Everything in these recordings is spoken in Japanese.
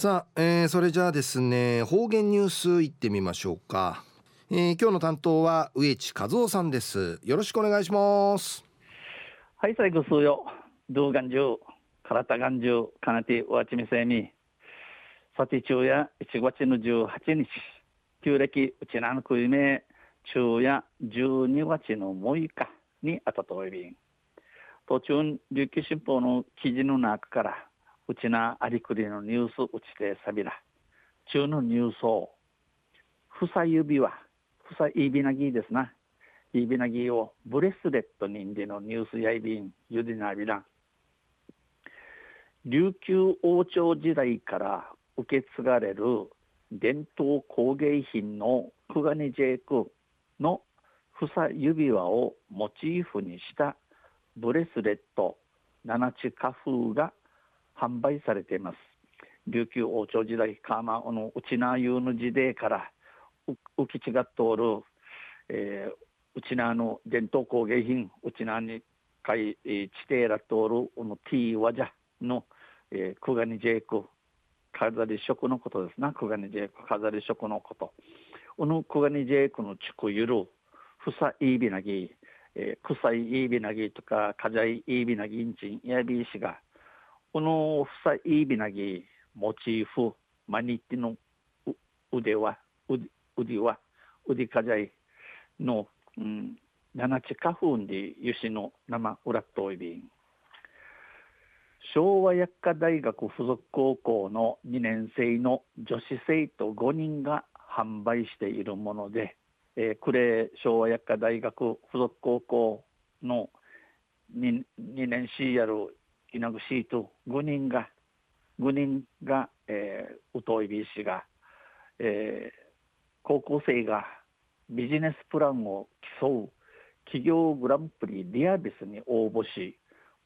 さあ、えー、それじゃあですね方言ニュースいってみましょうか、えー、今日の担当は植地和夫さんです。よろしくお願いします。はい最後数よ。動画中体眼中かなてわちみせみ。さて中や1月の18日旧暦うちなのくいめ昼夜12月の6日にあたといびん。途中琉球新報の記事の中からうちなありくりのニュースうちてさびら。中のニュースを。ふさ指輪。ふさいびなぎですな。いびなぎをブレスレットにんでのニュースやいびんゆでなびら。琉球王朝時代から受け継がれる伝統工芸品のクガニジェイクのふさ指輪をモチーフにしたブレスレット。七地花風が販売されています。琉球王朝時代かまあのうちなゆうの時代から浮き違っておる、えー、うちなの伝統工芸品うちなにかい地底らとおるこのティーワジャの、えー、クガニジェイク飾り色のことですな。クガニジェイク飾り色のこと。このクガニジェイクの地区ゆるふさいびなぎ、えー、臭いいびなぎとかかじゃいいびなぎんちんやびいしがこのふさいびなぎモチーフマニティの腕は腕は腕かじゃいの、うん、七地花粉でゆしの生裏といびん昭和薬科大学附属高校の2年生の女子生徒5人が販売しているもので、えー、呉昭和薬科大学附属高校の 2, 2年 C やる稲ぐシート5人が5人が、えー、うといびしが、えー、高校生がビジネスプランを競う企業グランプリリアビスに応募し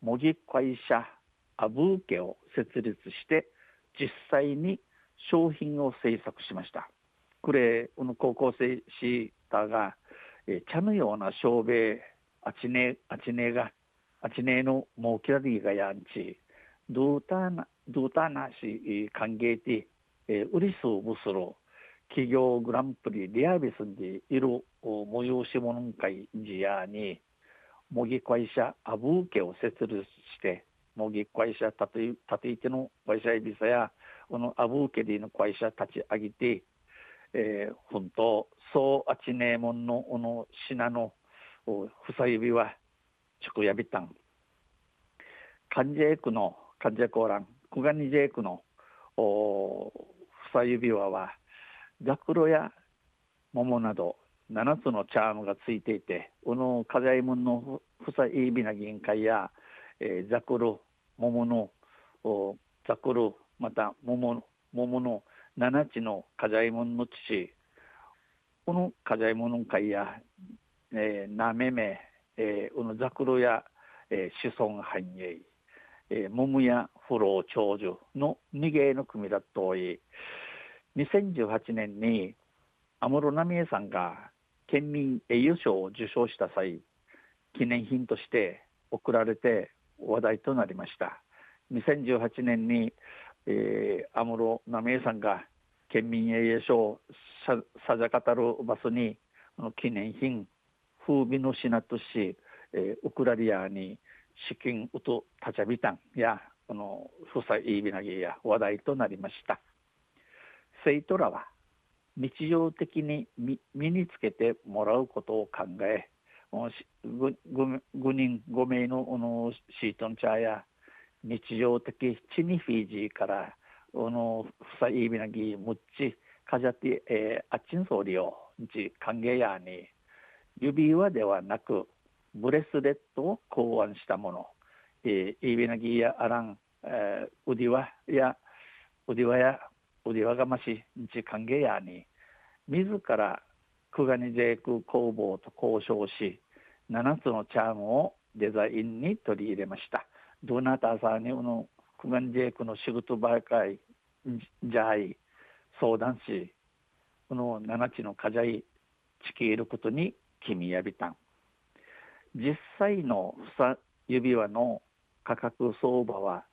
模擬会社アブーケを設立して実際に商品を制作しました。これ、この高校生シータが、え茶のような照明、あちね、あちねがあちねのもうきらりがやんち、ドゥータナ、ドゥータナし歓迎で、えウリスブスロ、企業グランプリリアビスンでいる催し物会時やに、模擬会社アブーケを設立して、模擬会社立て立ていての会社エビサや、このアブーケでの会社立ち上げて、えー、本当、そうあちねえもんの、この品の、ふさ指は、ちくやびたん。患者エクの患者コーラン、クガニジェイクのおふさ指輪は、ザクロや桃など7つのチャームがついていて、この課題門のふさいびな銀会や、えー、ザクロ、桃のおザクロ、また桃桃の7つの課題門の父、この課題門の会や、えー、なめめ、えー、このザクロや、えー、子孫繁栄、えー、桃や不老長寿の二芸の組だとい。2018年に安室奈美恵さんが県民栄誉賞を受賞した際記念品として贈られて話題となりました。2018年に、えー、安室奈美恵さんが県民栄誉賞さじゃかたるバスに記念品風美の品とし、えー、ウクラリアに資金うとたちゃびたんやこのふさいいびなぎや話題となりました。生徒らは日常的に身につけてもらうことを考え 5, 人5名ののシートンチャーや日常的チニフィジーからのふさいびなぎむっちかじゃって、えー、あっちんそうりをじ歓迎やに指輪ではなくブレスレットを考案したもの、えー、イビナギやアラン、えー、ウディワやウディワやウディワがまし日歓迎やに自らクガニジェイク工房と交渉し7つのチャームをデザインに取り入れました。どなたさんにこのクガニジェイクの仕事ばかりじゃい相談しこの7つの課題地球いることに君やびたん実際の指輪の価格相場は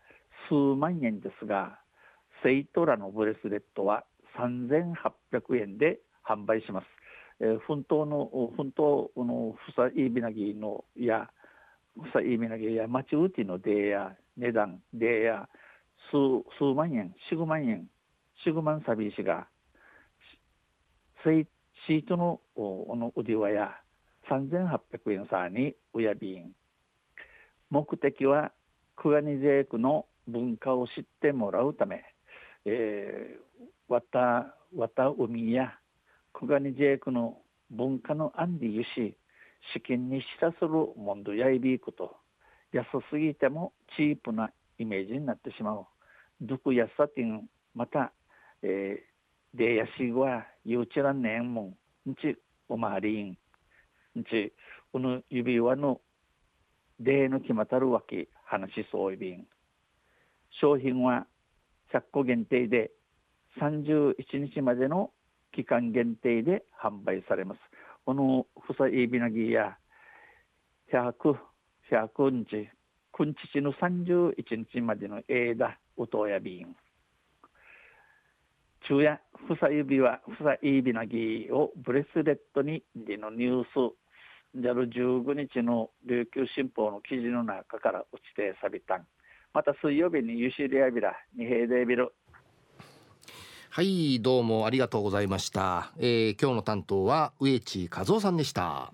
数万円ですがセイトラのブレスレットは3800円で販売します。えー、奮闘の奮闘のふさいびなぎのやふさいびなぎや町うちのデや値段デや数数万円四五万円四五万サビシがシートのおの売りはや3800円さにうやびん目的は久我に税区の文化を知ってもらうため、えー、わたわた海や久我に税区の文化の案でゆし資金にしたするもんどやいびいこと。安すぎてもチープなイメージになってしまう。どくやさてんまた、えー、でやしはゆうちらんねんもんんちおまわりんんちこの指輪の例の決またるわけ話しそういびん商品は100個限定で31日までの期間限定で販売されますこのふさいびなぎや100、100日、くんちちの31日までの枝、うとやびん。昼夜、ふさ指は、ふさいびなぎをブレスレットに、でのニュース、じゃる15日の琉球新報の記事の中から落ちてさびたん。また水曜日にユシリアビラ、二平デビル。はいどうもありがとうございました、えー、今日の担当は植地和夫さんでした